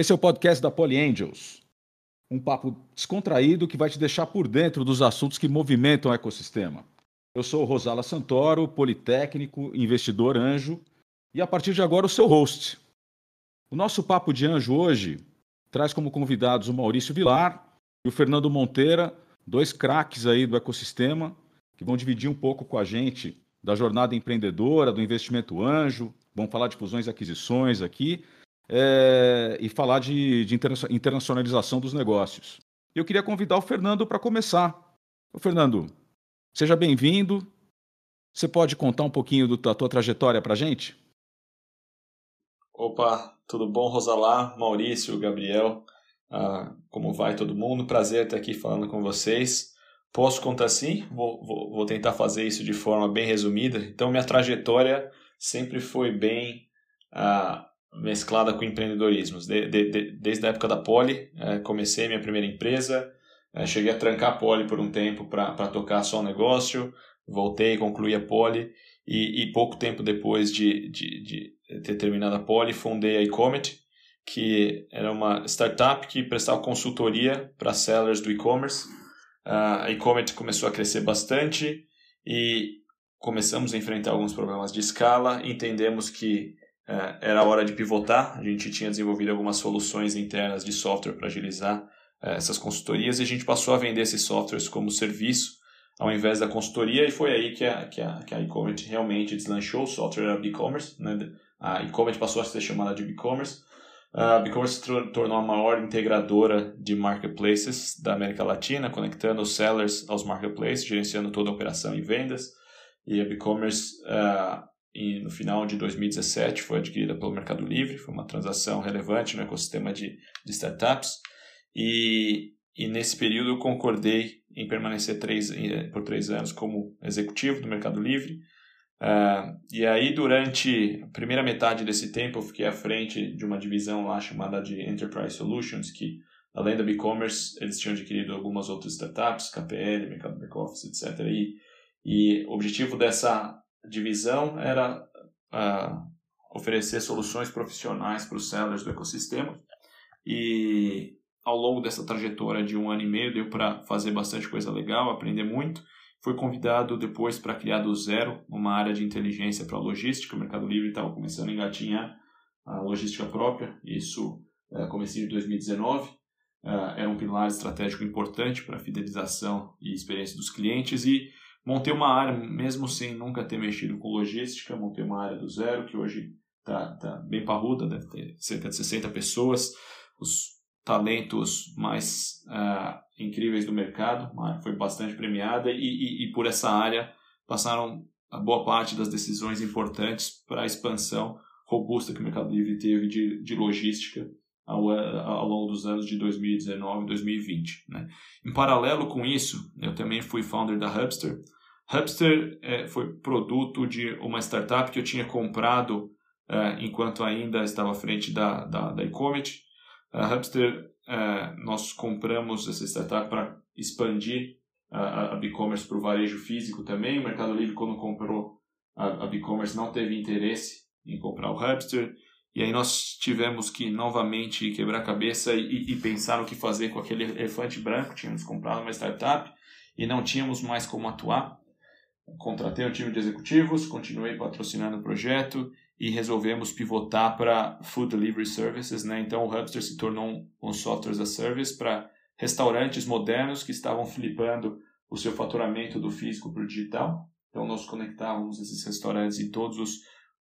Esse é o podcast da Poly Angels. Um papo descontraído que vai te deixar por dentro dos assuntos que movimentam o ecossistema. Eu sou Rosala Santoro, politécnico, investidor anjo e a partir de agora o seu host. O nosso papo de anjo hoje traz como convidados o Maurício Vilar e o Fernando Monteira, dois craques aí do ecossistema que vão dividir um pouco com a gente da jornada empreendedora, do investimento anjo, vão falar de fusões e aquisições aqui é, e falar de, de internacionalização dos negócios. Eu queria convidar o Fernando para começar. Ô, Fernando, seja bem-vindo. Você pode contar um pouquinho da tua trajetória para a gente? Opa, tudo bom, Rosalá, Maurício, Gabriel? Ah, como vai todo mundo? Prazer estar aqui falando com vocês. Posso contar sim? Vou, vou, vou tentar fazer isso de forma bem resumida. Então, minha trajetória sempre foi bem ah, mesclada com empreendedorismo. De, de, de, desde a época da Poli, é, comecei minha primeira empresa, é, cheguei a trancar a Poli por um tempo para tocar só o negócio, voltei, concluí a Poli e, e pouco tempo depois de, de, ter terminado a Poli, fundei a Ecomet, que era uma startup que prestava consultoria para sellers do e-commerce. Uh, a Ecomet começou a crescer bastante e começamos a enfrentar alguns problemas de escala, entendemos que era hora de pivotar. A gente tinha desenvolvido algumas soluções internas de software para agilizar é, essas consultorias e a gente passou a vender esses softwares como serviço ao invés da consultoria e foi aí que a, que a, que a e-commerce realmente deslanchou o software de e-commerce. Né? A e-commerce passou a ser chamada de e-commerce. A e-commerce se tornou a maior integradora de marketplaces da América Latina, conectando os sellers aos marketplaces, gerenciando toda a operação e vendas. E a e-commerce uh, e no final de 2017 foi adquirida pelo Mercado Livre, foi uma transação relevante no ecossistema de, de startups. E, e nesse período eu concordei em permanecer três, por três anos como executivo do Mercado Livre. Uh, e aí, durante a primeira metade desse tempo, eu fiquei à frente de uma divisão lá chamada de Enterprise Solutions, que além da e-commerce, eles tinham adquirido algumas outras startups, KPL, Mercado Back Office, etc. E, e o objetivo dessa divisão era uh, oferecer soluções profissionais para os sellers do ecossistema e ao longo dessa trajetória de um ano e meio deu para fazer bastante coisa legal, aprender muito. Fui convidado depois para criar do zero uma área de inteligência para logística. O Mercado Livre estava começando a engatinhar a logística própria, isso comecei em 2019. Uh, era um pilar estratégico importante para a fidelização e experiência dos clientes e Montei uma área, mesmo sem nunca ter mexido com logística, montei uma área do zero, que hoje está tá bem parruda, deve ter cerca de 60 pessoas, os talentos mais uh, incríveis do mercado, uma área foi bastante premiada, e, e, e por essa área passaram a boa parte das decisões importantes para a expansão robusta que o Mercado Livre teve de, de logística ao, ao longo dos anos de 2019 e 2020. Né? Em paralelo com isso, eu também fui founder da Hubster. Hubster é, foi produto de uma startup que eu tinha comprado é, enquanto ainda estava à frente da, da, da Ecomet. A Hubster, é, nós compramos essa startup para expandir a, a e-commerce para o varejo físico também. O Mercado Livre, quando comprou a, a e-commerce, não teve interesse em comprar o Hubster. E aí nós tivemos que novamente quebrar cabeça e, e pensar o que fazer com aquele elefante branco. Tínhamos comprado uma startup e não tínhamos mais como atuar. Contratei um time de executivos, continuei patrocinando o projeto e resolvemos pivotar para Food Delivery Services. Né? Então o Hubster se tornou um, software as a service para restaurantes modernos que estavam flipando o seu faturamento do físico para o digital. Então nós conectávamos esses restaurantes em todos os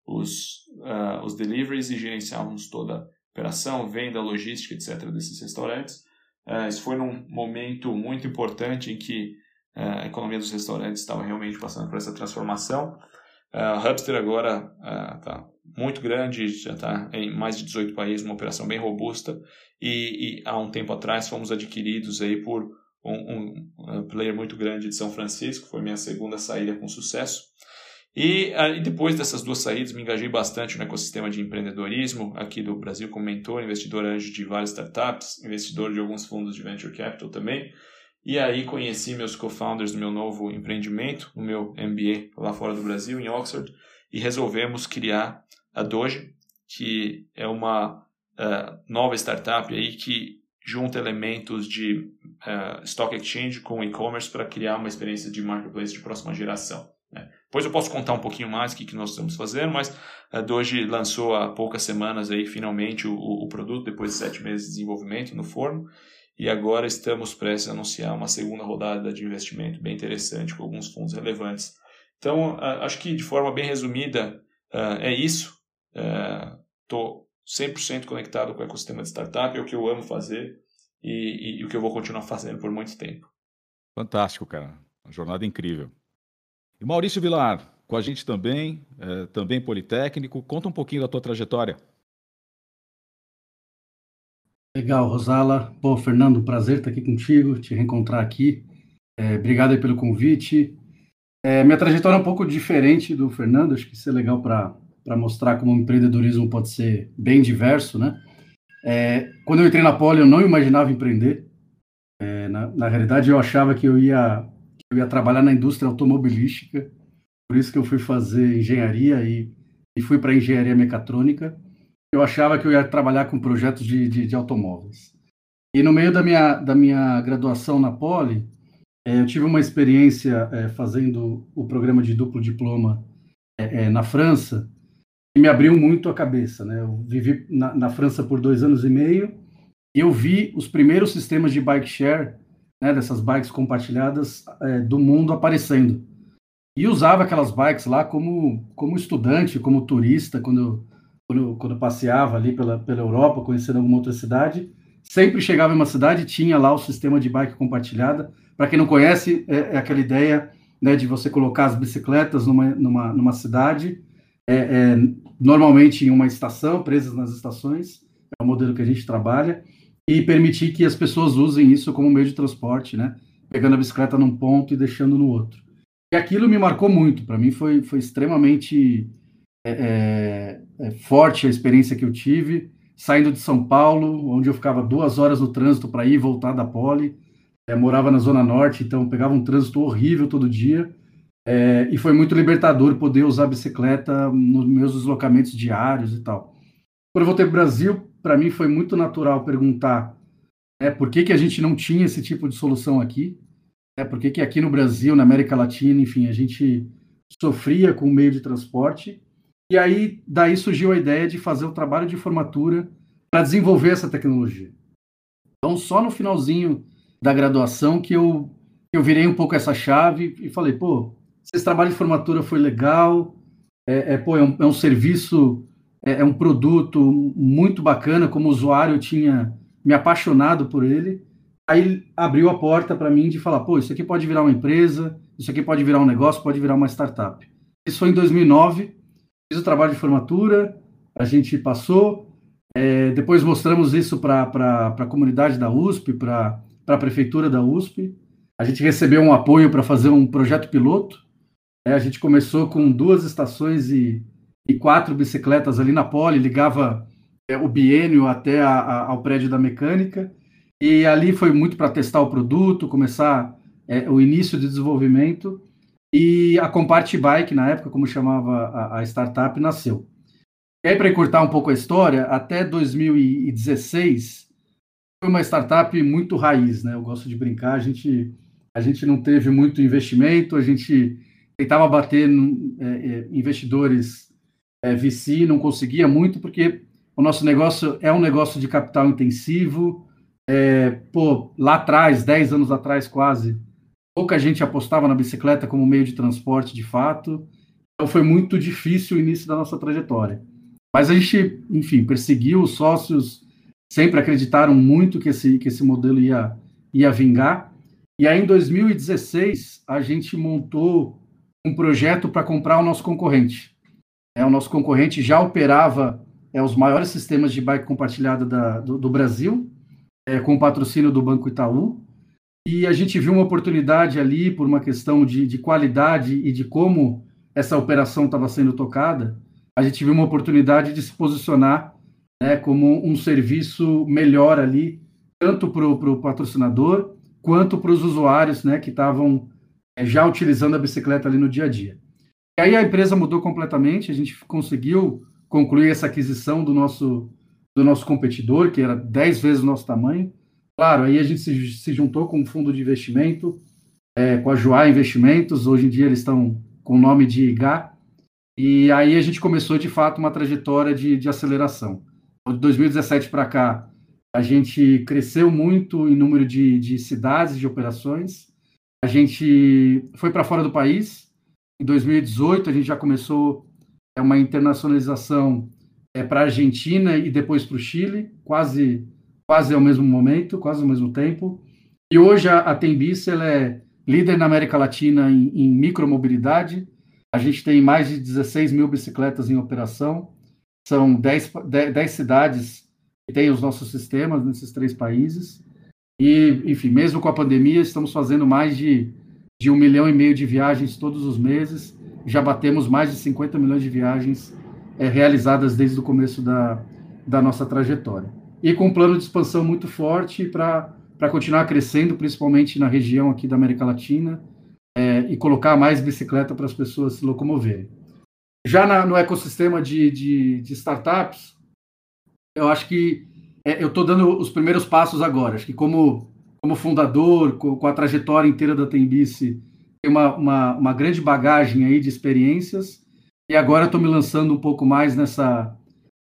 os, uh, os deliveries e gerenciávamos toda a operação, venda, logística, etc. desses restaurantes. Uh, isso foi num momento muito importante em que uh, a economia dos restaurantes estava realmente passando por essa transformação. Uh, Hubster agora está muito grande, já está em mais de 18 países, uma operação bem robusta e, e há um tempo atrás fomos adquiridos aí por um, um player muito grande de São Francisco, foi minha segunda saída com sucesso. E, ah, e, depois dessas duas saídas, me engajei bastante no ecossistema de empreendedorismo aqui do Brasil como mentor, investidor anjo de várias startups, investidor de alguns fundos de venture capital também. E aí conheci meus co-founders do meu novo empreendimento, o meu MBA lá fora do Brasil, em Oxford, e resolvemos criar a Doge, que é uma uh, nova startup aí que junta elementos de uh, stock exchange com e-commerce para criar uma experiência de marketplace de próxima geração. Né? Depois eu posso contar um pouquinho mais o que, que nós estamos fazendo, mas a Doge lançou há poucas semanas aí finalmente o, o produto, depois de sete meses de desenvolvimento no forno, e agora estamos prestes a anunciar uma segunda rodada de investimento bem interessante com alguns fundos relevantes. Então, acho que de forma bem resumida é isso. Estou 100% conectado com o ecossistema de startup, é o que eu amo fazer e, e, e o que eu vou continuar fazendo por muito tempo. Fantástico, cara. Uma jornada incrível. E Maurício Vilar, com a gente também, é, também Politécnico. Conta um pouquinho da tua trajetória. Legal, Rosala. Pô, Fernando, prazer estar aqui contigo, te reencontrar aqui. É, obrigado pelo convite. É, minha trajetória é um pouco diferente do Fernando, acho que isso é legal para mostrar como o empreendedorismo pode ser bem diverso, né? É, quando eu entrei na Poli, eu não imaginava empreender. É, na, na realidade, eu achava que eu ia eu ia trabalhar na indústria automobilística, por isso que eu fui fazer engenharia e, e fui para engenharia mecatrônica. Eu achava que eu ia trabalhar com projetos de, de, de automóveis. E no meio da minha, da minha graduação na Poli, é, eu tive uma experiência é, fazendo o programa de duplo diploma é, é na França, e me abriu muito a cabeça. Né? Eu vivi na, na França por dois anos e meio, e eu vi os primeiros sistemas de bike share né, dessas bikes compartilhadas é, do mundo aparecendo. E usava aquelas bikes lá como, como estudante, como turista, quando, quando, quando passeava ali pela, pela Europa, conhecendo alguma outra cidade. Sempre chegava em uma cidade tinha lá o sistema de bike compartilhada. Para quem não conhece, é, é, aquela ideia né, de você colocar as bicicletas numa, numa, numa cidade, é, é, normalmente em uma estação, presas nas estações, é o modelo que a gente trabalha, e permitir que as pessoas usem isso como meio de transporte, né? Pegando a bicicleta num ponto e deixando no outro. E aquilo me marcou muito. Para mim foi, foi extremamente é, é, é, forte a experiência que eu tive saindo de São Paulo, onde eu ficava duas horas no trânsito para ir e voltar da Poli. É, morava na Zona Norte, então pegava um trânsito horrível todo dia. É, e foi muito libertador poder usar a bicicleta nos meus deslocamentos diários e tal. Quando eu voltei para o Brasil, para mim foi muito natural perguntar é, por que, que a gente não tinha esse tipo de solução aqui, é, por que, que aqui no Brasil, na América Latina, enfim, a gente sofria com o meio de transporte. E aí, daí surgiu a ideia de fazer o trabalho de formatura para desenvolver essa tecnologia. Então, só no finalzinho da graduação que eu, eu virei um pouco essa chave e falei, pô, esse trabalho de formatura foi legal, é, é pô, é um, é um serviço é, é um produto muito bacana, como usuário eu tinha me apaixonado por ele. Aí abriu a porta para mim de falar, pô, isso aqui pode virar uma empresa, isso aqui pode virar um negócio, pode virar uma startup. Isso foi em 2009, fiz o trabalho de formatura, a gente passou, é, depois mostramos isso para a comunidade da USP, para a prefeitura da USP. A gente recebeu um apoio para fazer um projeto piloto. É, a gente começou com duas estações e e quatro bicicletas ali na pole, ligava é, o biênio até a, a, ao prédio da mecânica, e ali foi muito para testar o produto, começar é, o início de desenvolvimento, e a Compart Bike, na época, como chamava a, a startup, nasceu. E aí, para encurtar um pouco a história, até 2016, foi uma startup muito raiz, né? Eu gosto de brincar, a gente, a gente não teve muito investimento, a gente tentava bater no, é, é investidores é, VC, não conseguia muito, porque o nosso negócio é um negócio de capital intensivo. É, pô, lá atrás, 10 anos atrás quase, pouca gente apostava na bicicleta como meio de transporte de fato. Então foi muito difícil o início da nossa trajetória. Mas a gente, enfim, perseguiu, os sócios sempre acreditaram muito que esse, que esse modelo ia, ia vingar. E aí, em 2016, a gente montou um projeto para comprar o nosso concorrente. É, o nosso concorrente já operava é, os maiores sistemas de bike compartilhada da, do, do, Brasil, é, com o patrocínio do Banco Itaú. E a gente viu uma oportunidade ali, por uma questão de, de qualidade e de como essa operação estava sendo tocada, a gente viu uma oportunidade de se posicionar né, como um serviço melhor ali, tanto para o patrocinador quanto para os usuários né, que estavam é, já utilizando a bicicleta ali no dia a dia. Aí a empresa mudou completamente, a gente conseguiu concluir essa aquisição do nosso, do nosso competidor, que era 10 vezes o nosso tamanho. Claro, aí a gente se, se juntou com um fundo de investimento, é, com a Joá Investimentos, hoje em dia eles estão com o nome de IGA, e aí a gente começou de fato uma trajetória de, de aceleração. De 2017 para cá, a gente cresceu muito em número de, de cidades de operações, a gente foi para fora do país. Em 2018, a gente já começou é, uma internacionalização é, para a Argentina e depois para o Chile, quase, quase ao mesmo momento, quase ao mesmo tempo. E hoje a, a Tembice ela é líder na América Latina em, em micromobilidade. A gente tem mais de 16 mil bicicletas em operação. São 10, 10, 10 cidades que têm os nossos sistemas nesses três países. E, enfim, mesmo com a pandemia, estamos fazendo mais de, de um milhão e meio de viagens todos os meses. Já batemos mais de 50 milhões de viagens é, realizadas desde o começo da, da nossa trajetória. E com um plano de expansão muito forte para continuar crescendo, principalmente na região aqui da América Latina, é, e colocar mais bicicleta para as pessoas se locomoverem. Já na, no ecossistema de, de, de startups, eu acho que é, eu estou dando os primeiros passos agora. Acho que como, como fundador, com, a trajetória inteira da Tembice, tem uma, uma, uma, grande bagagem aí de experiências. E agora estou me lançando um pouco mais nessa,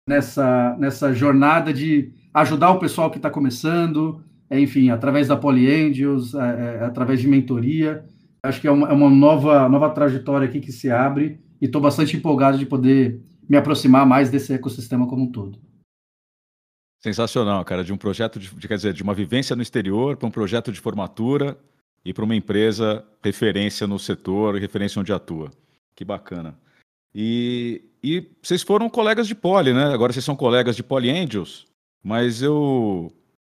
nessa, nessa jornada de ajudar o pessoal que está começando, é, enfim, através da Polyangels, é, é, através de mentoria. Acho que é uma, é uma nova, nova trajetória aqui que se abre e estou bastante empolgado de poder me aproximar mais desse ecossistema como um todo. Sensacional, cara, de um projeto, de, quer dizer, de uma vivência no exterior para um projeto de formatura e para uma empresa referência no setor, referência onde atua. Que bacana. E, e vocês foram colegas de Poli, né? Agora vocês são colegas de Poli Angels, mas eu,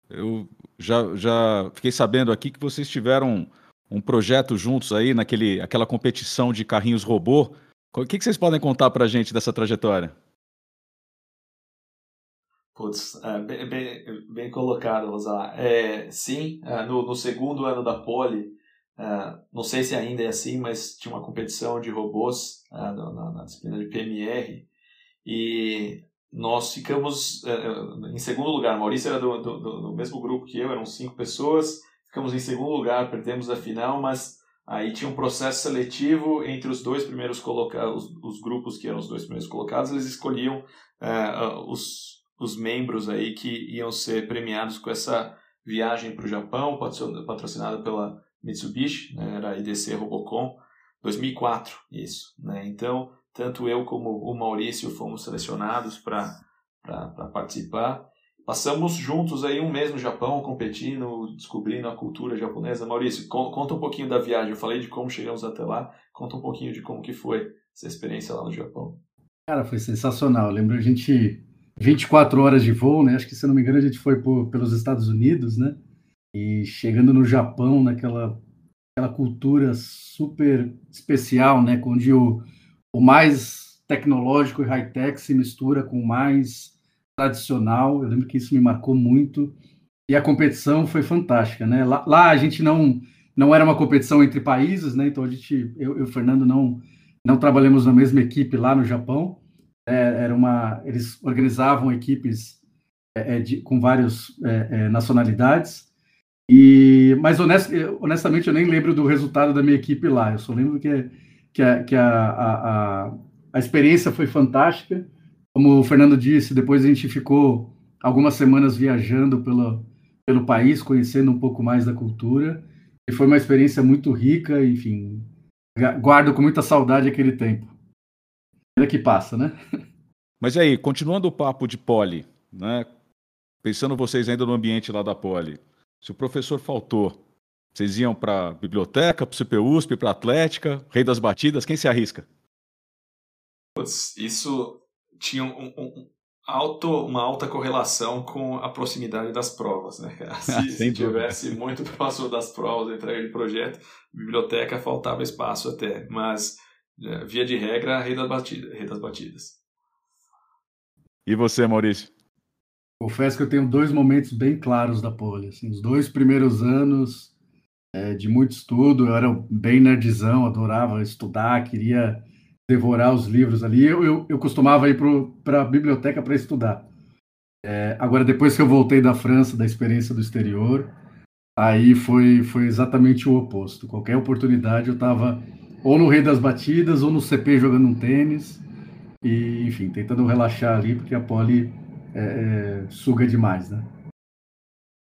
eu já, já fiquei sabendo aqui que vocês tiveram um projeto juntos aí naquele aquela competição de carrinhos robô. O que, que vocês podem contar para a gente dessa trajetória? Putz, é, bem, bem, bem, colocado, Rosa. É, sim, é, no, no, segundo ano da Poli, é, não sei se ainda é assim, mas tinha uma competição de robôs na, na, disciplina de PMR e nós ficamos em segundo lugar. Maurício era do, do, do, mesmo grupo que eu, eram cinco pessoas. Ficamos em segundo lugar, perdemos a final, mas aí tinha um processo seletivo entre os dois primeiros colocados, os, os grupos que eram os dois primeiros colocados, eles escolhiam os os membros aí que iam ser premiados com essa viagem para o Japão, patrocinada pela Mitsubishi, né, era a IDC Robocon, 2004, isso. Né? Então, tanto eu como o Maurício fomos selecionados para participar. Passamos juntos aí um mês no Japão, competindo, descobrindo a cultura japonesa. Maurício, conta um pouquinho da viagem. Eu falei de como chegamos até lá. Conta um pouquinho de como que foi essa experiência lá no Japão. Cara, foi sensacional. Eu lembro a gente 24 horas de voo, né? Acho que, se não me engano, a gente foi por, pelos Estados Unidos, né? E chegando no Japão, naquela aquela cultura super especial, né? Onde o, o mais tecnológico e high-tech se mistura com o mais tradicional. Eu lembro que isso me marcou muito. E a competição foi fantástica, né? Lá, lá a gente não não era uma competição entre países, né? Então a gente, eu e o Fernando não não trabalhamos na mesma equipe lá no Japão, é, era uma, eles organizavam equipes é, é de, com várias é, é, nacionalidades. E, mas honest, honestamente eu nem lembro do resultado da minha equipe lá. Eu só lembro que, que, a, que a, a, a experiência foi fantástica. Como o Fernando disse, depois a gente ficou algumas semanas viajando pelo, pelo país, conhecendo um pouco mais da cultura. E foi uma experiência muito rica, enfim, guardo com muita saudade aquele tempo que passa, né? Mas aí, continuando o papo de poli, né? Pensando vocês ainda no ambiente lá da poli, se o professor faltou, vocês iam para biblioteca, para o CPUSP, para Atlética, Rei das Batidas, quem se arrisca? Isso tinha um, um, alto, uma alta correlação com a proximidade das provas, né? Se, se tivesse muito próximo das provas, entrega de projeto, biblioteca faltava espaço até, mas via de regra, rei das, batidas, rei das batidas. E você, Maurício? Confesso que eu tenho dois momentos bem claros da pole. Assim, os dois primeiros anos é, de muito estudo, eu era bem nerdzão, adorava estudar, queria devorar os livros ali. Eu, eu, eu costumava ir para a biblioteca para estudar. É, agora, depois que eu voltei da França, da experiência do exterior, aí foi, foi exatamente o oposto. Qualquer oportunidade eu estava ou no Rei das Batidas ou no CP jogando um tênis e, enfim, tentando relaxar ali, porque a poli é, é, suga demais, né?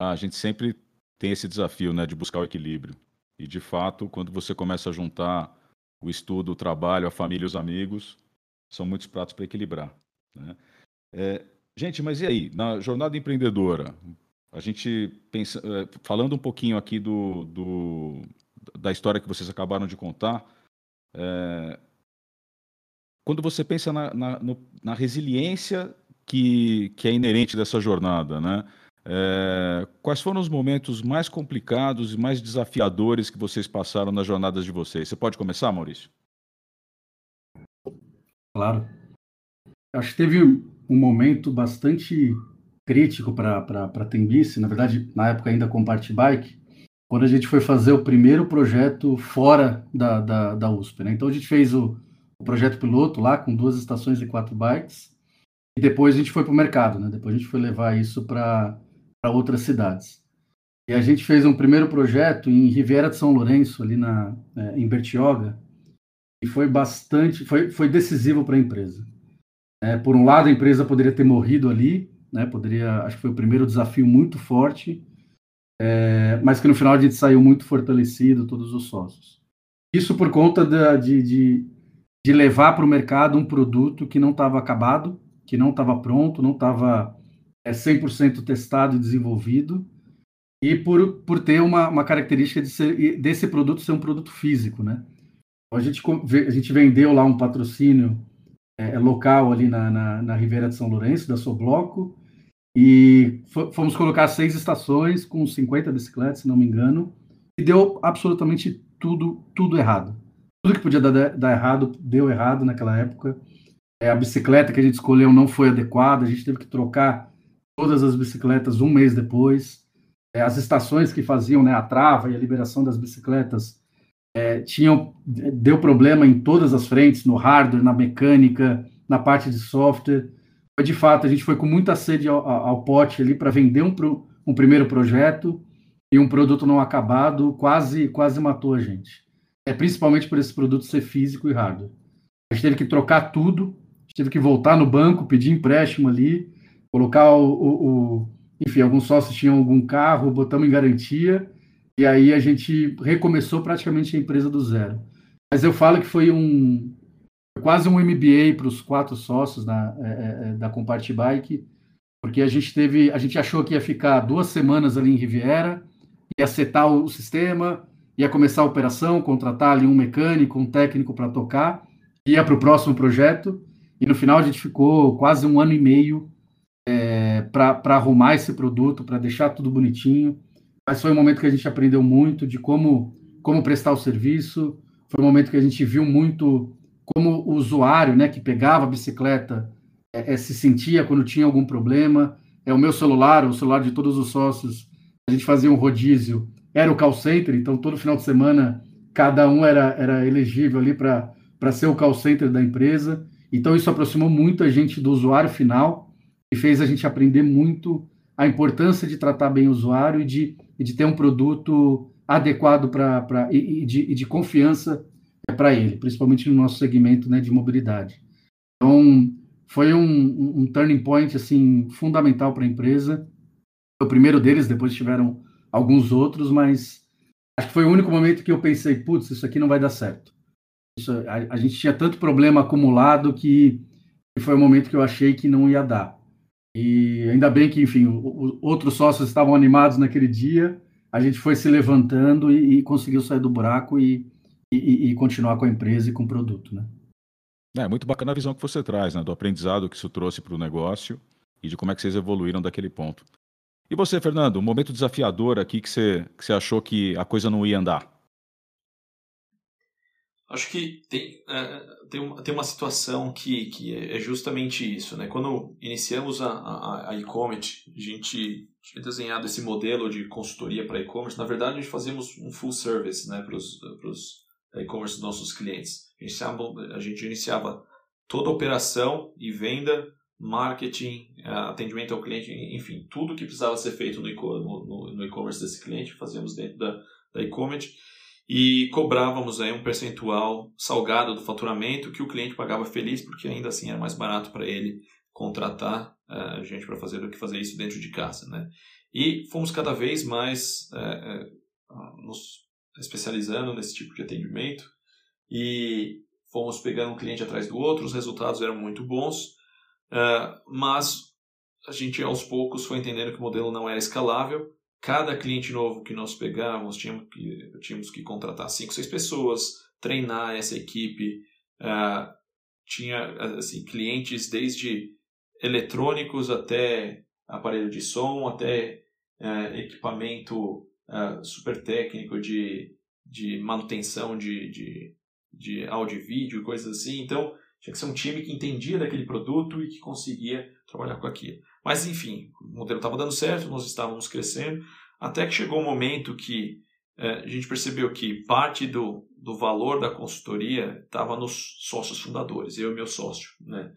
A gente sempre tem esse desafio, né, de buscar o equilíbrio. E, de fato, quando você começa a juntar o estudo, o trabalho, a família os amigos, são muitos pratos para equilibrar. Né? É, gente, mas e aí? Na jornada empreendedora, a gente pensa, é, falando um pouquinho aqui do, do, da história que vocês acabaram de contar, é, quando você pensa na, na, no, na resiliência que, que é inerente dessa jornada, né? É, quais foram os momentos mais complicados e mais desafiadores que vocês passaram nas jornadas de vocês? Você pode começar, Maurício? Claro. Acho que teve um momento bastante crítico para a Tembice, na verdade, na época ainda com Party Bike, quando a gente foi fazer o primeiro projeto fora da, da, da USP. Né? Então a gente fez o, o projeto piloto lá com duas estações e quatro bikes, e depois a gente foi para o mercado, né? depois a gente foi levar isso para outras cidades. E a gente fez um primeiro projeto em Riviera de São Lourenço, ali na, é, em Bertioga, e foi bastante, foi, foi decisivo para a empresa. É, por um lado, a empresa poderia ter morrido ali, né, poderia, acho que foi o primeiro desafio muito forte, é, mas que no final a gente saiu muito fortalecido, todos os sócios. Isso por conta da, de, de, de levar para o mercado um produto que não estava acabado, que não estava pronto, não estava é 100% testado e desenvolvido, e por, por ter uma, uma característica de ser, desse produto ser um produto físico, né? A gente, a gente vendeu lá um patrocínio é, local ali na, na, na Ribeira de São Lourenço, da Sobloco, e fomos colocar seis estações com 50 bicicletas, se não me engano, e deu absolutamente tudo, tudo errado. Tudo que podia dar, dar errado, deu errado naquela época. É, a bicicleta que a gente escolheu não foi adequada, a gente teve que trocar todas as bicicletas um mês depois. É, as estações que faziam né, a trava e a liberação das bicicletas é, tinham deu problema em todas as frentes, no hardware, na mecânica, na parte de software. De fato, a gente foi com muita sede ao, ao pote ali para vender um, um primeiro projeto e um produto não acabado quase quase matou a gente. É principalmente por esse produto ser físico e hardware. A gente teve que trocar tudo, teve que voltar no banco, pedir empréstimo ali, colocar o, o, o, enfim, alguns sócios tinham algum carro, botamos em garantia, e aí a gente recomeçou praticamente a empresa do zero. Mas eu falo que foi um quase um MBA para os quatro sócios da, é, é, é, da Compart Bike, porque a gente teve, a gente achou que ia ficar duas semanas ali em Riviera, ia setar o sistema, ia começar a operação, contratar ali um mecânico, um técnico para tocar, ia para o próximo projeto, e no final a gente ficou quase um ano e meio é, para arrumar esse produto, para deixar tudo bonitinho. Mas foi um momento que a gente aprendeu muito de como, como prestar o serviço. Foi um momento que a gente viu muito como o usuário, né, que pegava a bicicleta, é, é, se sentia quando tinha algum problema. É o meu celular, o celular de todos os sócios. A gente fazia um rodízio. Era o call center, então todo final de semana cada um era, era elegível ali para ser o call center da empresa. Então isso aproximou muito a gente do usuário final e fez a gente aprender muito a importância de tratar bem o usuário e de, e de ter um produto adequado para e, e, de, e de confiança para ele, principalmente no nosso segmento né, de mobilidade. Então, foi um, um, turning point assim fundamental para a empresa. Foi o primeiro deles, depois tiveram alguns outros, mas acho que foi o único momento que eu pensei, putz, isso aqui não vai dar certo. Isso, a, a gente tinha tanto problema acumulado que foi o momento que eu achei que não ia dar. E ainda bem que, enfim, o, o, outros sócios estavam animados naquele dia, a gente foi se levantando e, e conseguiu sair do buraco e, e, e, continuar com a empresa e com o produto, né? É muito bacana a visão que você traz, né? Do aprendizado que isso trouxe para o negócio e de como é que vocês evoluíram daquele ponto. E você, Fernando, um momento desafiador aqui que você, que você achou que a coisa não ia andar? Acho que tem, é, tem, uma, tem uma situação que, que é justamente isso. Né? Quando iniciamos a, a, a e-commerce, a gente tinha desenhado esse modelo de consultoria para e-commerce. Na verdade, a gente fazíamos um full service né, para os e-commerce dos nossos clientes. A gente, iniciava, a toda a operação e venda marketing, atendimento ao cliente, enfim, tudo que precisava ser feito no e-commerce desse cliente, fazíamos dentro da, da e-commerce e cobrávamos aí um percentual salgado do faturamento que o cliente pagava feliz, porque ainda assim era mais barato para ele contratar uh, gente para fazer do que fazer isso dentro de casa, né? E fomos cada vez mais uh, nos especializando nesse tipo de atendimento e fomos pegando um cliente atrás do outro, os resultados eram muito bons, mas a gente aos poucos foi entendendo que o modelo não era escalável Cada cliente novo que nós pegamos, tínhamos que, tínhamos que contratar cinco, seis pessoas, treinar essa equipe. Uh, tinha assim, clientes desde eletrônicos até aparelho de som, até uh, equipamento uh, super técnico de, de manutenção de, de, de áudio e vídeo, coisas assim. Então, tinha que ser um time que entendia daquele produto e que conseguia trabalhar com aquilo. Mas, enfim, o modelo estava dando certo, nós estávamos crescendo, até que chegou um momento que é, a gente percebeu que parte do, do valor da consultoria estava nos sócios fundadores, eu e meu sócio, né?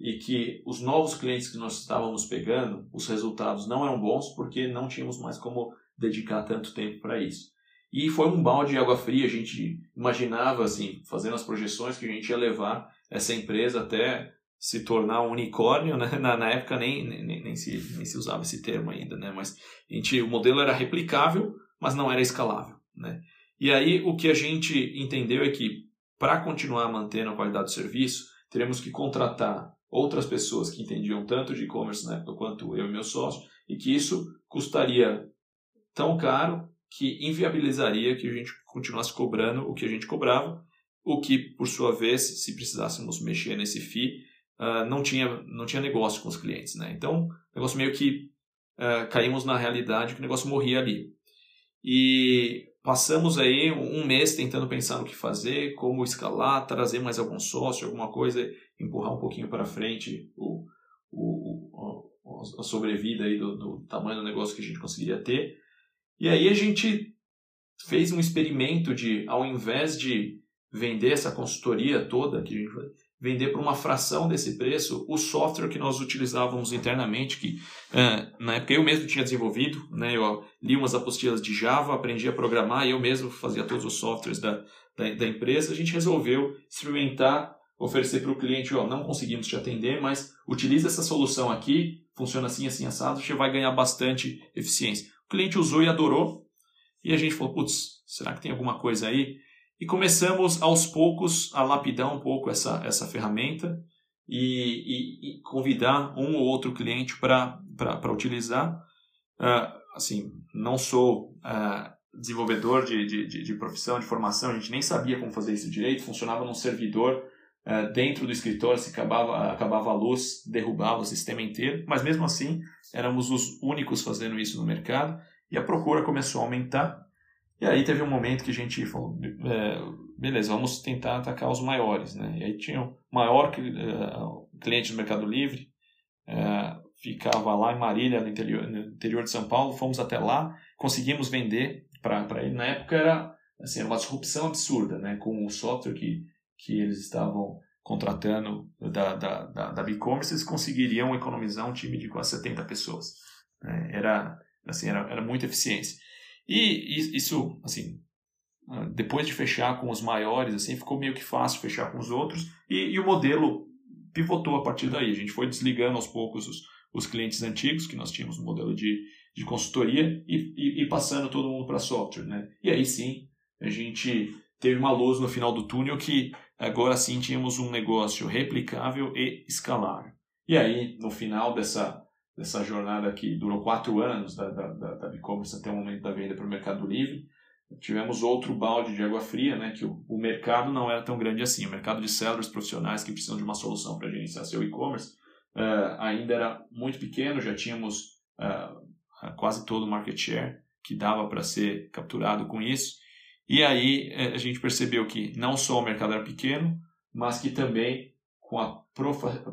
E que os novos clientes que nós estávamos pegando, os resultados não eram bons porque não tínhamos mais como dedicar tanto tempo para isso. E foi um balde de água fria, a gente imaginava, assim, fazendo as projeções, que a gente ia levar essa empresa até se tornar um unicórnio, né? na, na época nem, nem, nem, se, nem se usava esse termo ainda, né? mas a gente, o modelo era replicável, mas não era escalável. Né? E aí o que a gente entendeu é que para continuar mantendo a qualidade do serviço, teremos que contratar outras pessoas que entendiam tanto de e-commerce na época quanto eu e meu sócio, e que isso custaria tão caro que inviabilizaria que a gente continuasse cobrando o que a gente cobrava, o que, por sua vez, se precisássemos mexer nesse FII, uh, não, tinha, não tinha negócio com os clientes. Né? Então, negócio meio que uh, caímos na realidade que o negócio morria ali. E passamos aí um mês tentando pensar no que fazer, como escalar, trazer mais algum sócio, alguma coisa, empurrar um pouquinho para frente o, o, o, a sobrevida aí do, do tamanho do negócio que a gente conseguiria ter. E aí a gente fez um experimento de, ao invés de vender essa consultoria toda que a gente vender por uma fração desse preço o software que nós utilizávamos internamente, que uh, na época eu mesmo tinha desenvolvido, né? eu li umas apostilas de Java, aprendi a programar eu mesmo fazia todos os softwares da, da, da empresa. A gente resolveu experimentar, oferecer para o cliente, ó, não conseguimos te atender, mas utiliza essa solução aqui, funciona assim, assim, assado, você vai ganhar bastante eficiência. Cliente usou e adorou, e a gente falou, putz, será que tem alguma coisa aí? E começamos aos poucos a lapidar um pouco essa, essa ferramenta e, e, e convidar um ou outro cliente para utilizar. Uh, assim, não sou uh, desenvolvedor de, de, de, de, profissão, de formação, a gente nem sabia como fazer isso direito, funcionava num servidor dentro do escritório, se acabava, acabava a luz, derrubava o sistema inteiro, mas mesmo assim éramos os únicos fazendo isso no mercado e a procura começou a aumentar e aí teve um momento que a gente falou, é, beleza, vamos tentar atacar os maiores, né? E aí tinha o maior uh, cliente do Mercado Livre, uh, ficava lá em Marília, no interior, no interior de São Paulo, fomos até lá, conseguimos vender para ele. Na época era assim, uma disrupção absurda, né? Com o software que, que eles estavam contratando da, da, da, da e-commerce, eles conseguiriam economizar um time de quase 70 pessoas. Né? Era, assim, era, era muita eficiência. E isso, assim, ah, depois de fechar com os maiores, assim, ficou meio que fácil fechar com os outros e, e o modelo pivotou a partir daí. A gente foi desligando aos poucos os, os clientes antigos, que nós tínhamos um modelo de, de consultoria, e, e, e passando todo mundo para software. Né? E aí sim, a gente teve uma luz no final do túnel que agora sim tínhamos um negócio replicável e escalável. E aí, no final dessa dessa jornada que durou quatro anos da, da, da, da e-commerce até o momento da venda para o Mercado Livre, tivemos outro balde de água fria, né, que o, o, mercado não era tão grande assim. O mercado de sellers profissionais que precisam de uma solução para gerenciar seu e-commerce uh, ainda era muito pequeno, já tínhamos uh, quase todo o market share que dava para ser capturado com isso. E aí eh, a gente percebeu que não só o mercado era pequeno, mas que também com a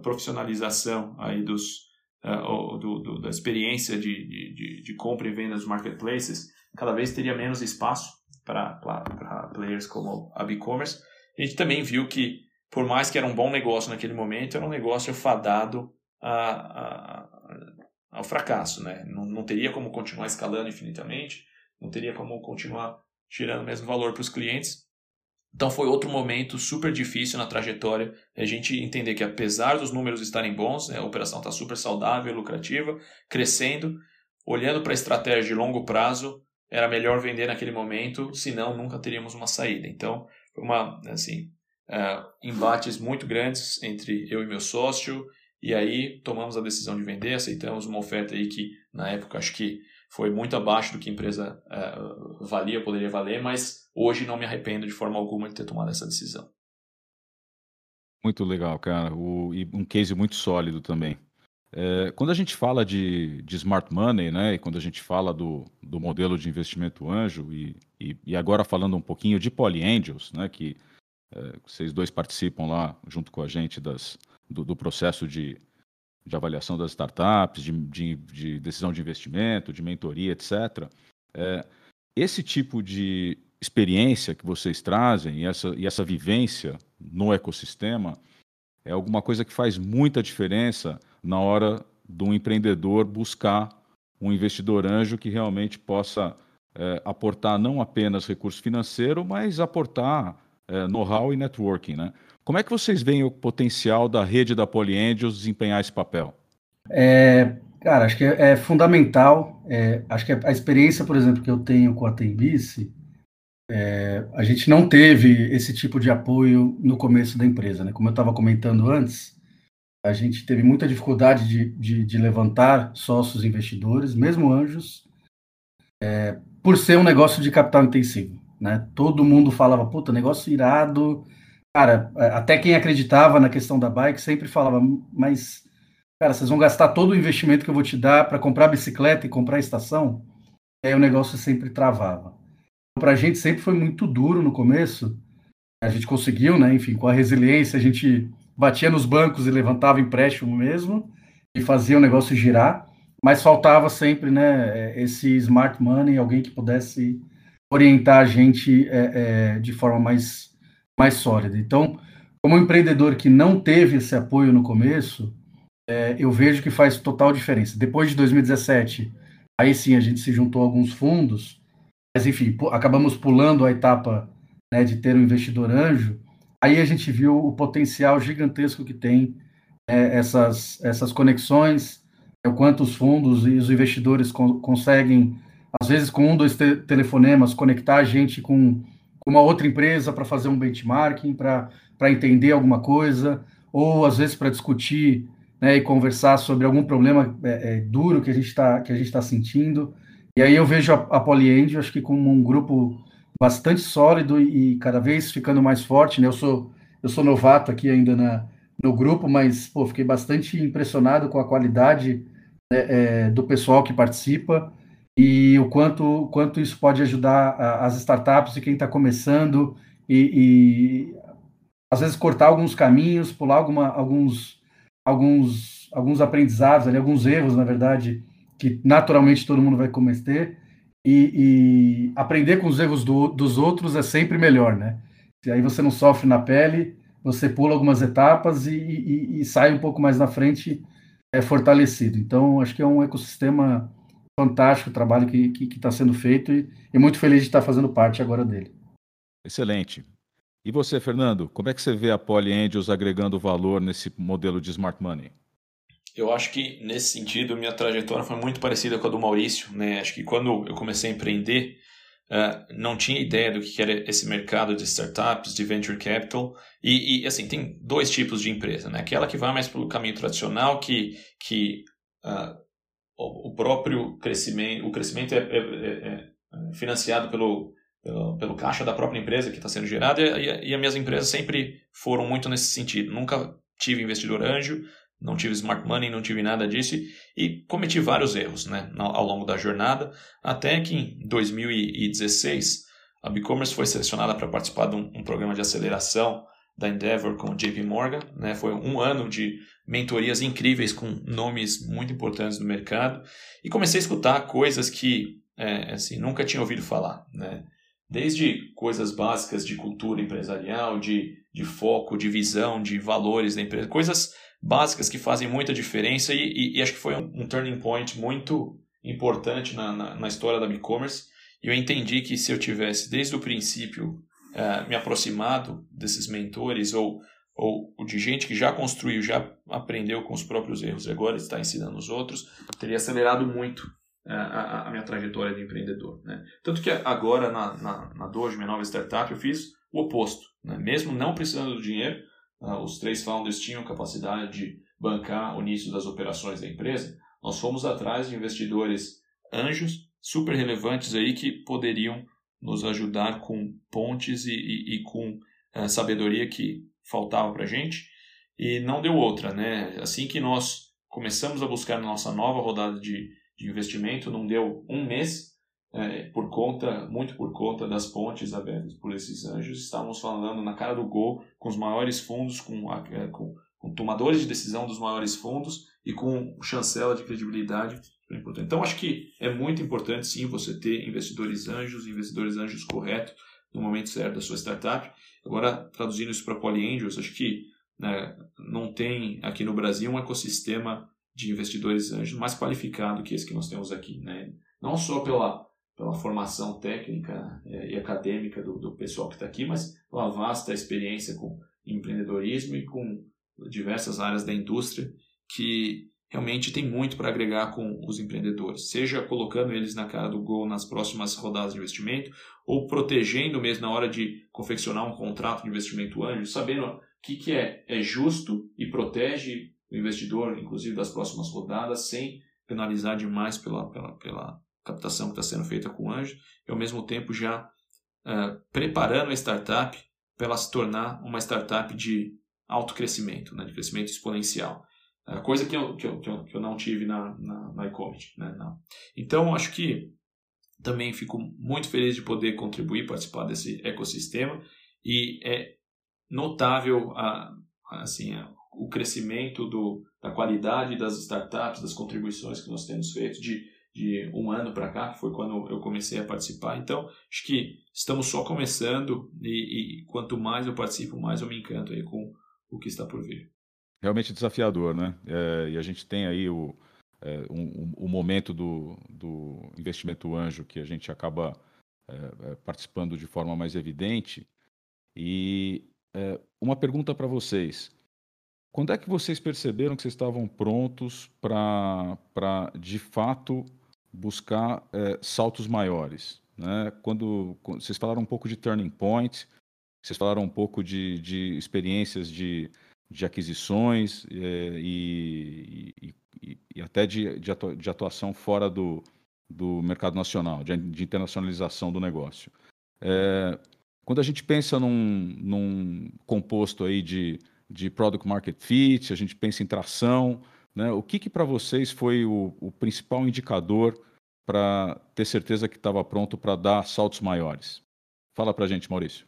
profissionalização aí dos, uh, do, do, da experiência de, de, de, compra e venda dos marketplaces, cada vez teria menos espaço para players como a e-commerce. A gente também viu que, por mais que era um bom negócio naquele momento, era um negócio fadado a, a, ao fracasso, né? Não, não teria como continuar escalando infinitamente, não teria como continuar tirando o mesmo valor para os clientes. Então foi outro momento super difícil na trajetória, a gente entender que apesar dos números estarem bons, né, a operação está super saudável, lucrativa, crescendo, olhando para a estratégia de longo prazo, era melhor vender naquele momento, senão nunca teríamos uma saída. Então, foi uma, assim, uh, embates muito grandes entre eu e meu sócio, e aí tomamos a decisão de vender, aceitamos uma oferta aí que, na época, acho que foi muito abaixo do que a empresa uh, valia, poderia valer, mas hoje não me arrependo de forma alguma de ter tomado essa decisão. Muito legal, cara. O, e um case muito sólido também. É, quando a gente fala de, de, smart money, né, e quando a gente fala do, do modelo de investimento anjo, e, e, e agora falando um pouquinho de Poly Angels, né, que é, vocês dois participam lá junto com a gente das, do, do processo de, de avaliação das startups, de, de, de, decisão de investimento, de mentoria, etc. É, esse tipo de experiência que vocês trazem e essa, e essa vivência no ecossistema é alguma coisa que faz muita diferença na hora do empreendedor buscar um investidor anjo que realmente possa é, aportar não apenas recurso financeiro, mas aportar é, know-how e networking. Né? Como é que vocês veem o potencial da rede da Polyangels desempenhar esse papel? É, cara, acho que é, é fundamental. É, acho que a experiência, por exemplo, que eu tenho com a Tembice, é, a gente não teve esse tipo de apoio no começo da empresa. Né? Como eu estava comentando antes, a gente teve muita dificuldade de, de, de levantar sócios investidores, mesmo anjos, é, por ser um negócio de capital intensivo. Né? Todo mundo falava, puta, negócio irado. Cara, é, até quem acreditava na questão da bike sempre falava, mas, cara, vocês vão gastar todo o investimento que eu vou te dar para comprar bicicleta e comprar estação? E aí o negócio sempre travava. Para a gente sempre foi muito duro no começo. A gente conseguiu, né? Enfim, com a resiliência, a gente batia nos bancos e levantava empréstimo mesmo e fazia o negócio girar, mas faltava sempre, né, esse smart money, alguém que pudesse orientar a gente é, é, de forma mais, mais sólida. Então, como empreendedor que não teve esse apoio no começo, é, eu vejo que faz total diferença. Depois de 2017, aí sim a gente se juntou a alguns fundos, mas enfim, acabamos pulando a etapa né, de ter um investidor anjo, aí a gente viu o potencial gigantesco que tem é, essas, essas conexões, é, o quanto os fundos e os investidores con conseguem, às vezes com um, dois te telefonemas, conectar a gente com, com uma outra empresa para fazer um benchmarking, para entender alguma coisa, ou às vezes para discutir né, e conversar sobre algum problema é, é, duro que a gente está tá sentindo. E aí eu vejo a, a Polyend, acho que como um grupo bastante sólido e, cada vez ficando mais forte. Né? Eu sou eu sou novato aqui ainda na, no grupo, mas pô, fiquei bastante impressionado com a qualidade né, é, do pessoal que participa e o quanto quanto isso pode ajudar as startups e quem está começando e, e, às vezes cortar alguns caminhos, pular alguma, alguns alguns alguns aprendizados, ali, alguns erros, na verdade, que naturalmente todo mundo vai cometer e, e aprender com os erros do, dos outros é sempre melhor, né? E aí você não sofre na pele, você pula algumas etapas e, e, e sai um pouco mais na frente é fortalecido. Então, acho que é um ecossistema fantástico o trabalho que está sendo feito e, e, muito feliz de estar fazendo parte agora dele. Excelente. E você, Fernando, como é que você vê a Poly Angels agregando valor nesse modelo de Smart Money? eu acho que nesse sentido minha trajetória foi muito parecida com a do Maurício, né? Acho que quando eu comecei a empreender, uh, não tinha ideia do que era esse mercado de startups, de venture capital. E, e, assim, tem dois tipos de empresa, né? Aquela que vai mais pelo caminho tradicional, que, que uh, o próprio crescimento, o crescimento é, é, é, é financiado pelo, pelo, pelo, caixa da própria empresa que está sendo gerada, e, e as minhas empresas sempre foram muito nesse sentido. Nunca tive investidor anjo, não tive smart money, não tive nada disso e cometi vários erros né, ao longo da jornada, até que em 2016 a BigCommerce foi selecionada para participar de um, um, programa de aceleração da Endeavor com o JP Morgan. Né, foi um ano de mentorias incríveis com nomes muito importantes do mercado e comecei a escutar coisas que é, assim, nunca tinha ouvido falar. Né? Desde coisas básicas de cultura empresarial, de, de foco, de visão, de valores da empresa, coisas básicas que fazem muita diferença e, e, e acho que foi um, um, turning point muito importante na, na, na história da e-commerce. E eu entendi que se eu tivesse, desde o princípio, uh, me aproximado desses mentores ou, ou de gente que já construiu, já aprendeu com os próprios erros e agora está ensinando os outros, teria acelerado muito uh, a, a, minha trajetória de empreendedor. Né? Tanto que agora, na, na, na Doge, minha nova startup, eu fiz o oposto. Né? Mesmo não precisando do dinheiro, uh, os três founders tinham capacidade de bancar o início das operações da empresa, nós fomos atrás de investidores anjos super relevantes aí que poderiam nos ajudar com pontes e, e, e com uh, sabedoria que faltava para gente e não deu outra, né? Assim que nós começamos a buscar a nossa nova rodada de, de investimento, não deu um mês é, por conta, muito por conta das pontes abertas por esses anjos, estávamos falando na cara do gol com os maiores fundos, com, a, é, com, com tomadores de decisão dos maiores fundos e com chancela de credibilidade. Então, acho que é muito importante, sim, você ter investidores anjos, investidores anjos corretos no momento certo da sua startup. Agora, traduzindo isso para Poly Angels, acho que né, não tem aqui no Brasil um ecossistema de investidores anjos mais qualificado que esse que nós temos aqui. Né? Não só pela, pela formação técnica é, e acadêmica do, do pessoal que está aqui, mas pela vasta experiência com empreendedorismo e com diversas áreas da indústria que realmente tem muito para agregar com os empreendedores, seja colocando eles na cara do gol nas próximas rodadas de investimento, ou protegendo mesmo na hora de confeccionar um contrato de investimento anjo, sabendo o que, que é, é justo e protege o investidor, inclusive das próximas rodadas, sem penalizar demais pela, pela, pela captação que está sendo feita com o anjo, e ao mesmo tempo já uh, preparando a startup para ela se tornar uma startup de alto crescimento, né, de crescimento exponencial. Coisa que eu, que eu, que eu, que eu não tive na, na, na iCommerce. Né? Então, acho que também fico muito feliz de poder contribuir, participar desse ecossistema e é notável a, assim, a, o crescimento do, da qualidade das startups, das contribuições que nós temos feito de, de um ano para cá, que foi quando eu comecei a participar. Então, acho que estamos só começando e, e quanto mais eu participo, mais eu me encanto aí com o que está por vir realmente desafiador, né? É, e a gente tem aí o, é, um, um, momento do, do investimento anjo que a gente acaba é, é participando de forma mais evidente. E é, uma pergunta para vocês. Quando é que vocês perceberam que vocês estavam prontos para, de fato, buscar é, saltos maiores? Né? Quando, quando, vocês falaram um pouco de turning point, vocês falaram um pouco de, de experiências de de aquisições é, e, e, e, até de, de, atuação fora do, do mercado nacional, de, de internacionalização do negócio. É, quando a gente pensa num, num composto aí de, de product market fit, a gente pensa em tração, né? o que, que para vocês foi o, o principal indicador para ter certeza que estava pronto para dar saltos maiores? Fala para a gente, Maurício.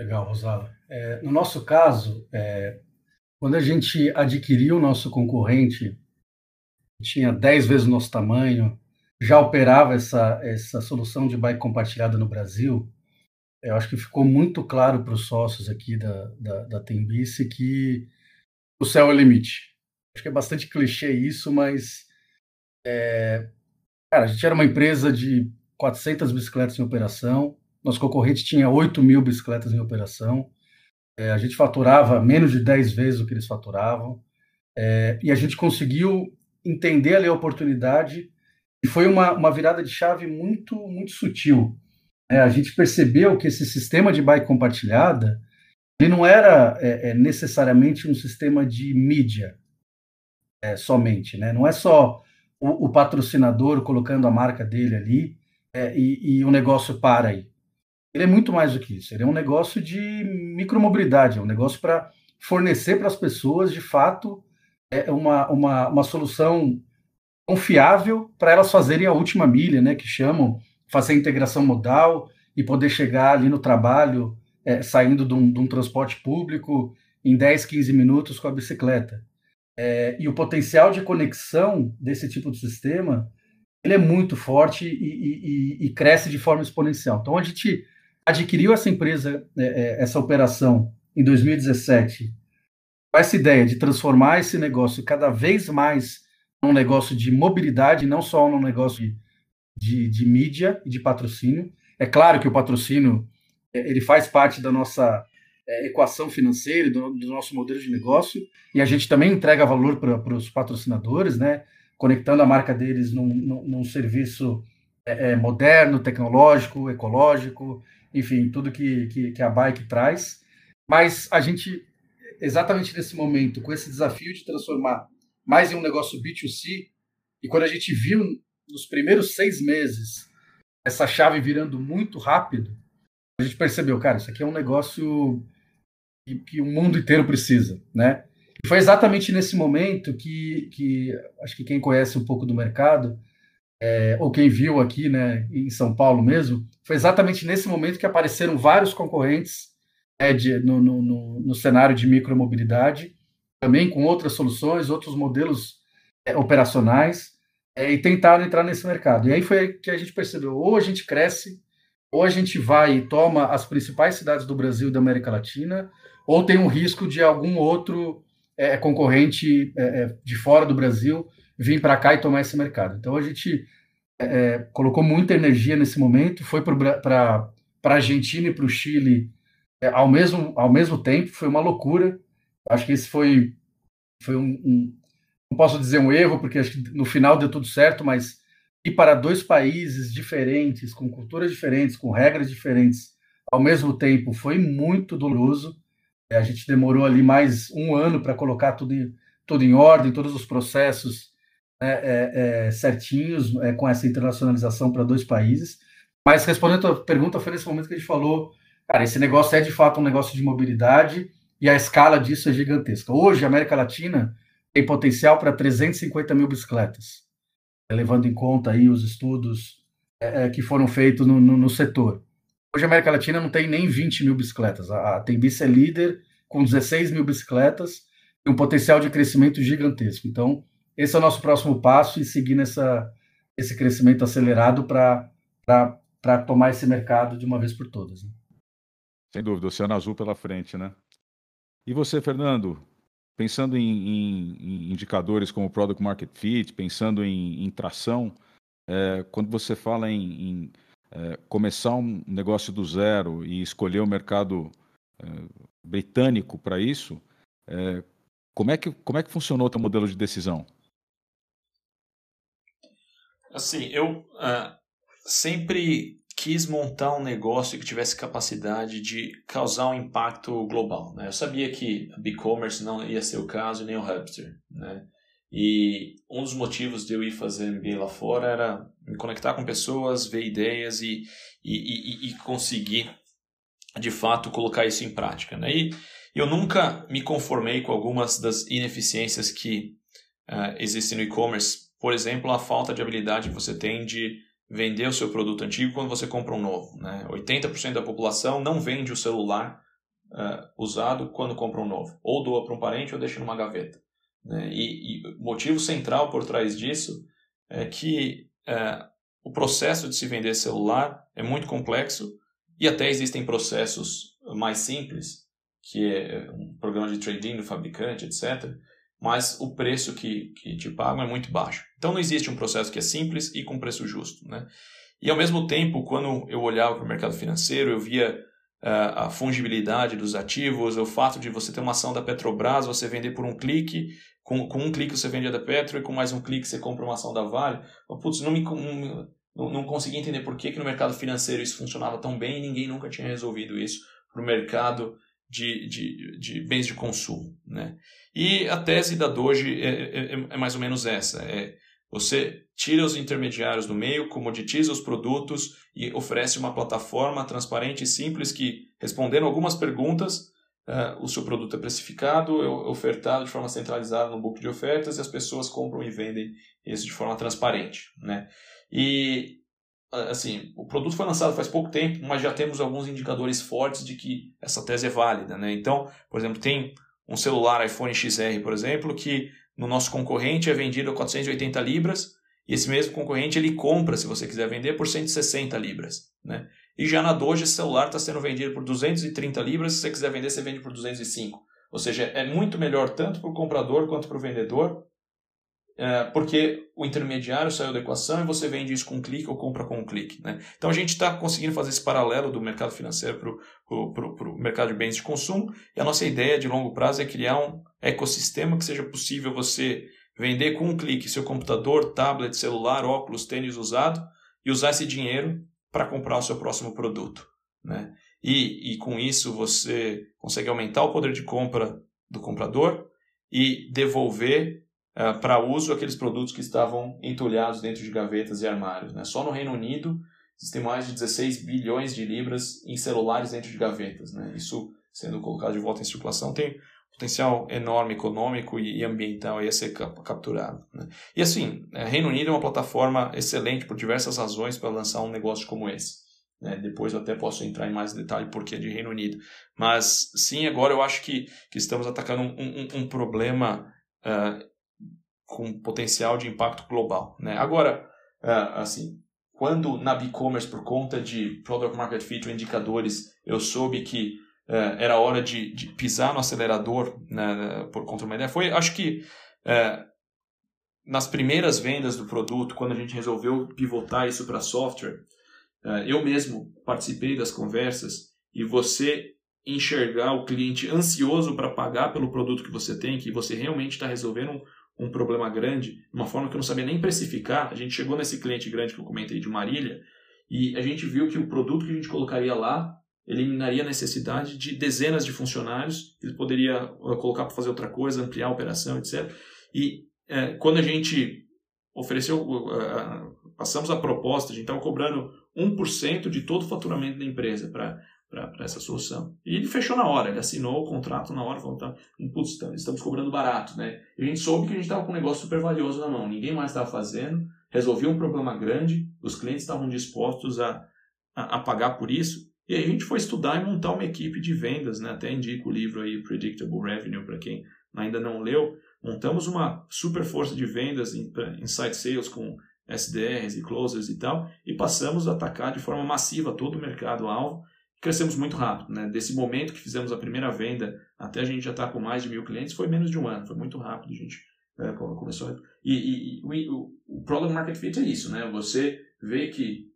Legal, Rosala. É, no nosso caso, é, quando a gente adquiriu o nosso concorrente, tinha 10 vezes o nosso tamanho, já operava essa, essa solução de bike compartilhada no Brasil, eu acho que ficou muito claro para os sócios aqui da, da, da Tembice que o céu é o limite. Acho que é bastante clichê isso, mas é, cara, a gente era uma empresa de 400 bicicletas em operação, nosso concorrente tinha 8 mil bicicletas em operação. É, a gente faturava menos de 10 vezes o que eles faturavam. É, e a gente conseguiu entender ali a oportunidade e foi uma, uma virada de chave muito, muito sutil. É, a gente percebeu que esse sistema de bike compartilhada ele não era é, é, necessariamente um sistema de mídia é, somente, né? Não é só o, o, patrocinador colocando a marca dele ali e, e o negócio para aí ele é muito mais do que isso. Ele é um negócio de micromobilidade, é um negócio para fornecer para as pessoas, de fato, é uma, uma, uma solução confiável para elas fazerem a última milha, né, que chamam, fazer a integração modal e poder chegar ali no trabalho, é, saindo de um, de um, transporte público em 10, 15 minutos com a bicicleta. É, e o potencial de conexão desse tipo de sistema ele é muito forte e, e, e, cresce de forma exponencial. Então, a gente adquiriu essa empresa, é, é, essa operação em 2017 com essa ideia de transformar esse negócio cada vez mais num negócio de mobilidade, não só num negócio de, de, de mídia e de patrocínio. É claro que o patrocínio é, ele faz parte da nossa equação financeira, do, do, nosso modelo de negócio, e a gente também entrega valor para os patrocinadores, né? conectando a marca deles num, num, num serviço é, moderno, tecnológico, ecológico, enfim, tudo que, que, que a bike traz. Mas a gente, exatamente nesse momento, com esse desafio de transformar mais em um negócio B2C, e quando a gente viu nos primeiros seis meses essa chave virando muito rápido, a gente percebeu, cara, isso aqui é um negócio que, que o mundo inteiro precisa, né? E foi exatamente nesse momento que, que acho que quem conhece um pouco do mercado é, ou quem viu aqui, né, em São Paulo mesmo, foi exatamente nesse momento que apareceram vários concorrentes é, de, no, no, no, cenário de micromobilidade, também com outras soluções, outros modelos é, operacionais, é, e tentaram entrar nesse mercado. E aí foi que a gente percebeu, ou a gente cresce, ou a gente vai e toma as principais cidades do Brasil e da América Latina, ou tem um risco de algum outro é, concorrente é, de fora do Brasil vir para cá e tomar esse mercado. Então a gente é, é colocou muita energia nesse momento, foi para a Argentina e para o Chile é, ao, mesmo, ao mesmo tempo, foi uma loucura. Acho que esse foi, foi um, um, não posso dizer um erro, porque acho que no final deu tudo certo, mas ir para dois países diferentes, com culturas diferentes, com regras diferentes, ao mesmo tempo, foi muito doloroso. É, a gente demorou ali mais um ano para colocar tudo em, tudo em ordem, todos os processos é, é, certinhos é, com essa internacionalização para dois países. Mas respondendo a tua pergunta, foi nesse momento que a gente falou, cara, esse negócio é de fato um negócio de mobilidade e a escala disso é gigantesca. Hoje, a América Latina tem potencial para 350 mil bicicletas, levando em conta aí os estudos é, é, que foram feitos no, no, no, setor. Hoje, a América Latina não tem nem 20 mil bicicletas. A, a Tembice é líder com 16 mil bicicletas e um potencial de crescimento gigantesco. Então, esse é o nosso próximo passo e seguir nessa, esse crescimento acelerado para tomar esse mercado de uma vez por todas. Né? Sem dúvida, Oceano Azul pela frente, né? E você, Fernando, pensando em, em, em indicadores como Product Market Fit, pensando em, em tração, é, quando você fala em, é, começar um negócio do zero e escolher o mercado é, britânico para isso, é, como, é que, como é que funcionou o teu modelo de decisão? Assim, eu uh, sempre quis montar um negócio que tivesse capacidade de causar um impacto global. Né? Eu sabia que a e-commerce não ia ser o caso, nem o Hubster. Né? E um dos motivos de eu ir fazer MBA lá fora era me conectar com pessoas, ver ideias e, e, e, e conseguir, de fato, colocar isso em prática. Né? E eu nunca me conformei com algumas das ineficiências que uh, existem no e-commerce por exemplo, a falta de habilidade que você tem de vender o seu produto antigo quando você compra um novo. Né? 80% da população não vende o celular uh, usado quando compra um novo. Ou doa para um parente ou deixa numa gaveta. Né? E, o motivo central por trás disso é que uh, o processo de se vender celular é muito complexo e até existem processos mais simples, que é um programa de trading do fabricante, etc., mas o preço que, que te pagam é muito baixo. Então não existe um processo que é simples e com preço justo. Né? E ao mesmo tempo, quando eu olhava para o mercado financeiro, eu via uh, a fungibilidade dos ativos, o fato de você ter uma ação da Petrobras, você vender por um clique, com, com um clique você vende a da Petro e com mais um clique você compra uma ação da Vale. Putz, não, me, não, não consegui entender por que, que no mercado financeiro isso funcionava tão bem e ninguém nunca tinha resolvido isso para o mercado de, de, de bens de consumo. Né? E a tese da Doge é, é, é, mais ou menos essa: é você tira os intermediários do meio, comoditiza os produtos e oferece uma plataforma transparente e simples que, respondendo algumas perguntas, uh, o seu produto é precificado, é ofertado de forma centralizada no book de ofertas e as pessoas compram e vendem isso de forma transparente. Né? E assim, o produto foi lançado faz pouco tempo, mas já temos alguns indicadores fortes de que essa tese é válida, né? Então, por exemplo, tem um celular iPhone XR, por exemplo, que no nosso concorrente é vendido a 480 libras, e esse mesmo concorrente ele compra, se você quiser vender, por 160 libras, né? E já na Doge esse celular está sendo vendido por 230 libras, se você quiser vender, você vende por 205. Ou seja, é muito melhor tanto para o comprador quanto para o vendedor, é, porque o intermediário saiu da equação e você vende isso com um clique ou compra com um clique. Né? Então a gente está conseguindo fazer esse paralelo do mercado financeiro para o mercado de bens de consumo e a nossa ideia de longo prazo é criar um ecossistema que seja possível você vender com um clique seu computador, tablet, celular, óculos, tênis usado e usar esse dinheiro para comprar o seu próximo produto. Né? E, e com isso você consegue aumentar o poder de compra do comprador e devolver uh, para uso aqueles produtos que estavam entulhados dentro de gavetas e armários. Né? Só no Reino Unido existem mais de 16 bilhões de libras em celulares dentro de gavetas. Né? Isso sendo colocado de volta em circulação tem potencial enorme econômico e ambiental a ser capturado. Né? E assim, é, Reino Unido é uma plataforma excelente por diversas razões para lançar um negócio como esse. Né? Depois eu até posso entrar em mais detalhe porque é de Reino Unido. Mas sim, agora eu acho que, que estamos atacando um, um, um problema uh, com potencial de impacto global. Né? Agora, uh, assim, quando na e-commerce, por conta de Product Market Fit ou indicadores, eu soube que uh, era hora de, de, pisar no acelerador né, por conta de uma ideia, foi, acho que nas primeiras vendas do produto, quando a gente resolveu pivotar isso para software, ah, eu mesmo participei das conversas e você enxergar o cliente ansioso para pagar pelo produto que você tem, que você realmente está resolvendo um, um, problema grande, de uma forma que eu não sabia nem precificar. A gente chegou nesse cliente grande que eu comentei de Marília e a gente viu que o produto que a gente colocaria lá eliminaria a necessidade de dezenas de funcionários, ele poderia ah, colocar para fazer outra coisa, ampliar a operação, etc. E é, quando a gente ofereceu, uh, passamos a proposta, gente estava cobrando 1% de todo o faturamento da empresa para essa solução. E ele fechou na hora, ele assinou o contrato na hora, falou, tá, putz, tá, estamos cobrando barato, né? E a gente soube que a gente estava com um negócio super valioso na mão, ninguém mais estava fazendo, resolveu um problema grande, os clientes estavam dispostos a, a, a, pagar por isso, e aí a gente foi estudar e montar uma equipe de vendas, né? Até indico o livro aí, Predictable Revenue, para quem ainda não leu. Montamos uma super força de vendas em Inside Sales com SDRs e closers e tal, e passamos a atacar de forma massiva todo o mercado-alvo. Crescemos muito rápido. Né? Desse momento que fizemos a primeira venda até a gente já estar tá com mais de mil clientes, foi menos de um ano, foi muito rápido. A gente é, começou. A... E, e, e o, o Product Market Fit é isso, né? Você vê que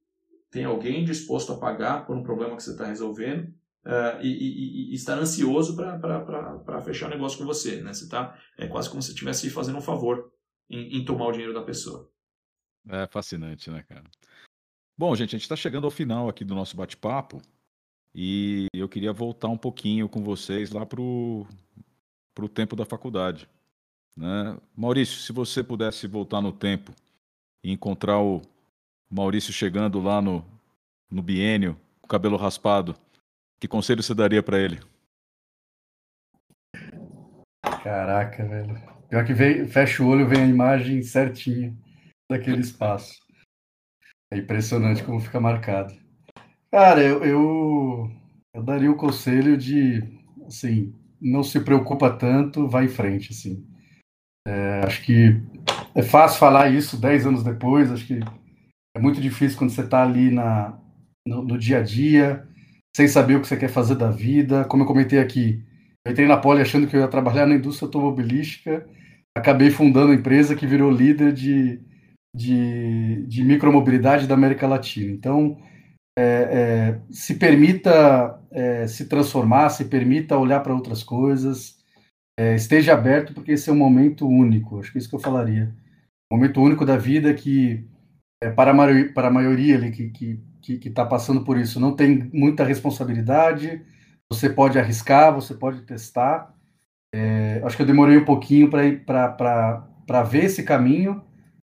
tem alguém disposto a pagar por um problema que você está resolvendo uh, e, e, e, estar ansioso para fechar o negócio com você. Né? Você tá, é quase como se estivesse fazendo um favor em, em tomar o dinheiro da pessoa. É fascinante, né, cara? Bom, gente, a gente está chegando ao final aqui do nosso bate-papo e eu queria voltar um pouquinho com vocês lá para o tempo da faculdade. Né? Maurício, se você pudesse voltar no tempo e encontrar o Maurício chegando lá no, no biênio, com cabelo raspado, que conselho você daria para ele? Caraca, velho. Pior que vem, fecha o olho, vem a imagem certinha daquele espaço. É impressionante como fica marcado. Cara, eu, eu, eu daria o conselho de, assim, não se preocupa tanto, vai em frente, assim. É, acho que é fácil falar isso dez anos depois, acho que é muito difícil quando você está ali na, no, no, dia a dia, sem saber o que você quer fazer da vida. Como eu comentei aqui, eu entrei na Poli achando que eu ia trabalhar na indústria automobilística, acabei fundando a empresa que virou líder de de, de micromobilidade da América Latina. Então, é, é, se permita é, se transformar, se permita olhar para outras coisas, é, esteja aberto, porque esse é um momento único, acho que é isso que eu falaria. Momento único da vida que, é, para, a maioria, para a maioria ali que está que, que, tá passando por isso, não tem muita responsabilidade, você pode arriscar, você pode testar. É, acho que eu demorei um pouquinho para ver esse caminho,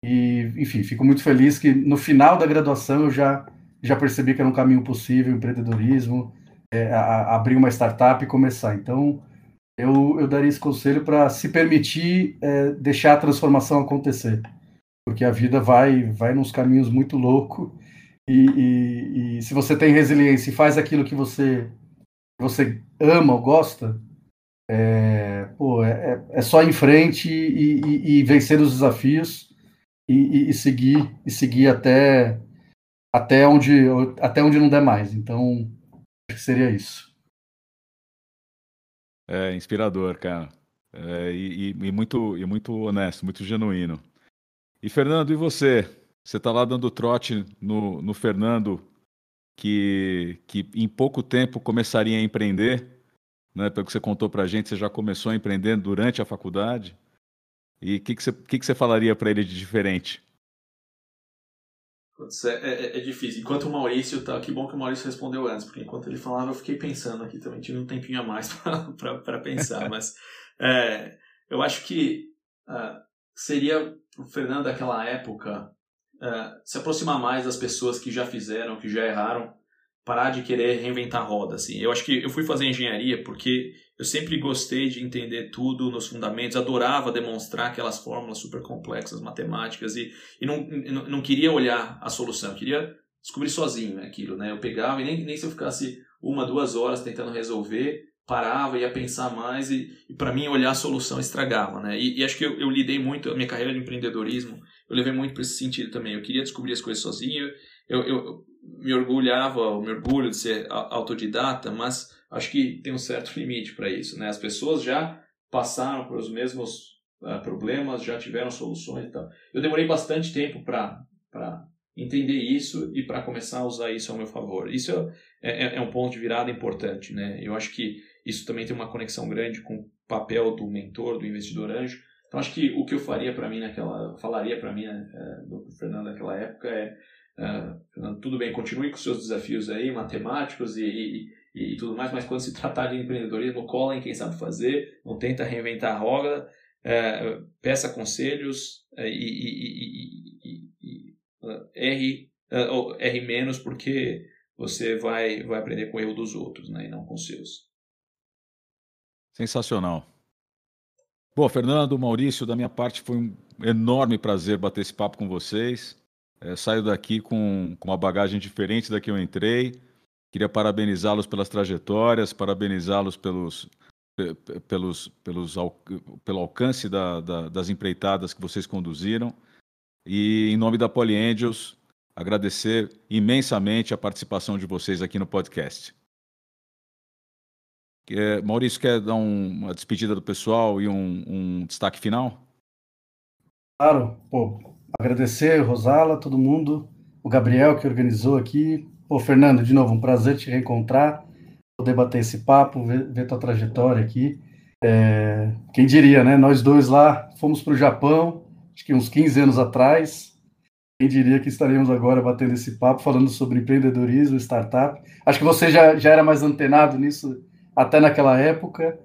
e, enfim, fico muito feliz que no final da graduação eu já, já percebi que era um caminho possível, empreendedorismo, é, a, abrir uma startup e começar. Então, eu, eu daria esse conselho para se permitir é, deixar a transformação acontecer, porque a vida vai, vai nos caminhos muito loucos. E, e, e, se você tem resiliência e faz aquilo que você, você ama ou gosta, é, pô, é, é, é só em frente e, e vencer os desafios e, seguir e seguir até até onde até onde não der mais. Então acho que seria isso. É inspirador, cara. É, e, e, muito, e muito honesto, muito genuíno. E Fernando, e você? Você está lá dando trote no, no Fernando, que, que em pouco tempo começaria a empreender, né? Pelo que você contou para a gente, você já começou a empreender durante a faculdade. E o que, que, você, que, que você falaria para ele de diferente? É, é, é, difícil. Enquanto o Maurício tá. Que bom que o Maurício respondeu antes, porque enquanto ele falava, eu fiquei pensando aqui também. Tive um tempinho a mais para pensar. mas é, eu acho que uh, seria o Fernando daquela época uh, se aproximar mais das pessoas que já fizeram, que já erraram, parar de querer reinventar a roda. Assim. Eu acho que eu fui fazer engenharia porque eu sempre gostei de entender tudo nos fundamentos, adorava demonstrar aquelas fórmulas super complexas, matemáticas, e, e não, não, queria olhar a solução, eu queria descobrir sozinho aquilo. Né? Eu pegava, e nem, nem se eu ficasse uma, duas horas tentando resolver, parava, ia pensar mais, e, e para mim olhar a solução estragava. Né? E, e acho que eu, eu lidei muito, a minha carreira de empreendedorismo, eu levei muito para esse sentido também. Eu queria descobrir as coisas sozinho, eu, eu, me orgulhava, o meu orgulho de ser autodidata, mas acho que tem um certo limite para isso, né? As pessoas já passaram por os mesmos uh, problemas, já tiveram soluções e tal. Eu demorei bastante tempo para entender isso e para começar a usar isso ao meu favor. Isso é, é, é, um ponto de virada importante, né? Eu acho que isso também tem uma conexão grande com o papel do mentor, do investidor anjo. Então acho que o que eu faria para mim naquela, falaria para mim, né, é, do Fernando naquela época é Uh, tudo bem, continue com seus desafios aí, matemáticos e, e, e, tudo mais, mas quando se tratar de empreendedorismo, cola em quem sabe fazer, não tenta reinventar a roda, uh, peça conselhos uh, e, e erre, erre menos porque você vai, vai aprender com o erro dos outros né, e não com os seus. Sensacional. Bom, Fernando, Maurício, da minha parte foi um enorme prazer bater esse papo com vocês. É, saio daqui com, com uma bagagem diferente da que eu entrei. Queria parabenizá-los pelas trajetórias, parabenizá-los pelos, pelos, pelos, pelo alcance da, da, das empreitadas que vocês conduziram. E, em nome da Poly Angels, agradecer imensamente a participação de vocês aqui no podcast. É, Maurício, quer dar um, uma despedida do pessoal e um, um destaque final? Claro, pô, Agradecer, Rosala, todo mundo, o Gabriel que organizou aqui. Pô, Fernando, de novo, um prazer te reencontrar, poder bater esse papo, ver, ver tua trajetória aqui. É, quem diria, né? Nós dois lá fomos para o Japão, acho que uns 15 anos atrás. Quem diria que estaríamos agora batendo esse papo, falando sobre empreendedorismo, startup. Acho que você já, já era mais antenado nisso até naquela época.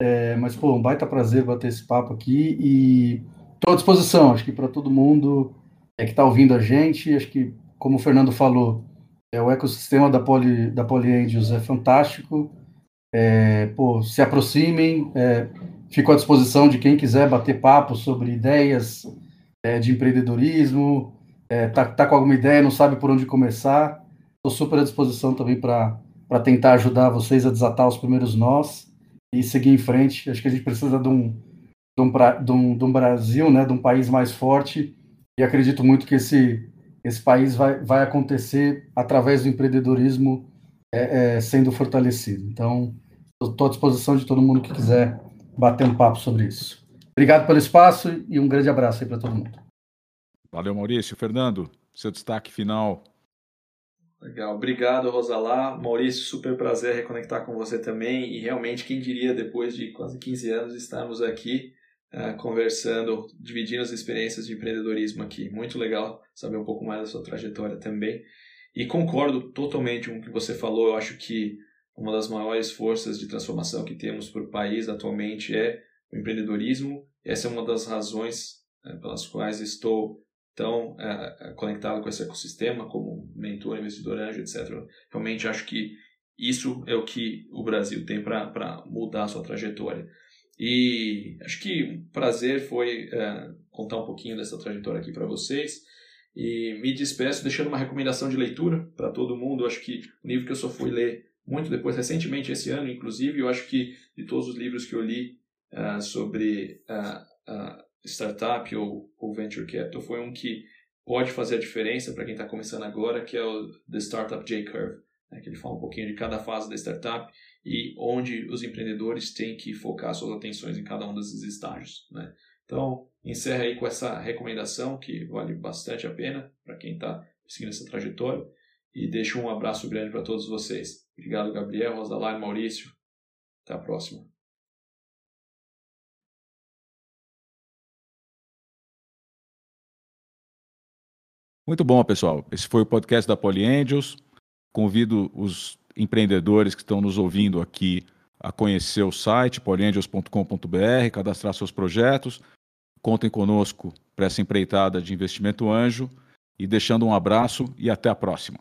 É, mas, pô, um baita prazer bater esse papo aqui. E Estou à disposição, acho que para todo mundo é que está ouvindo a gente, acho que, como o Fernando falou, é, o ecossistema da Poly, da Angels é fantástico. É, pô, se aproximem, é, fico à disposição de quem quiser bater papo sobre ideias é, de empreendedorismo, é, tá, tá com alguma ideia, não sabe por onde começar. Estou super à disposição também para tentar ajudar vocês a desatar os primeiros nós e seguir em frente. Acho que a gente precisa de um, de um, de um, de um Brasil, né, de um país mais forte, e acredito muito que esse, esse país vai, vai acontecer através do empreendedorismo é, é, sendo fortalecido. Então, estou à disposição de todo mundo que quiser bater um papo sobre isso. Obrigado pelo espaço e um grande abraço aí para todo mundo. Valeu, Maurício. Fernando, seu destaque final. Legal, obrigado Rosalá. Maurício, super prazer reconectar com você também. E realmente, quem diria, depois de quase 15 anos, estarmos aqui uh, conversando, dividindo as experiências de empreendedorismo aqui. Muito legal saber um pouco mais da sua trajetória também. E concordo totalmente com o que você falou. Eu acho que uma das maiores forças de transformação que temos para o país atualmente é o empreendedorismo. Essa é uma das razões uh, pelas quais estou tão uh, conectado com esse ecossistema, como mentor, investidor anjo, etc. Realmente acho que isso é o que o Brasil tem para mudar a sua trajetória. E acho que um prazer foi é, contar um pouquinho dessa trajetória aqui para vocês. E me despeço deixando uma recomendação de leitura para todo mundo. Eu acho que o livro que eu só fui ler muito depois, recentemente esse ano, inclusive, eu acho que de todos os livros que eu li uh, sobre uh, startup ou, ou venture capital, foi um que pode fazer a diferença para quem está começando agora, que é o The Startup J-Curve. né, que ele fala um pouquinho de cada fase da startup e onde os empreendedores têm que focar suas atenções em cada um desses estágios. Né? Então, encerra aí com essa recomendação que vale bastante a pena para quem está seguindo essa trajetória e deixo um abraço grande para todos vocês. Obrigado, Gabriel, Rosalar, Maurício. Até a próxima. Muito bom, pessoal. Esse foi o podcast da Poly Angels. Convido os empreendedores que estão nos ouvindo aqui a conhecer o site polyangels.com.br, cadastrar seus projetos. Contem conosco para essa empreitada de investimento anjo e deixando um abraço e até a próxima.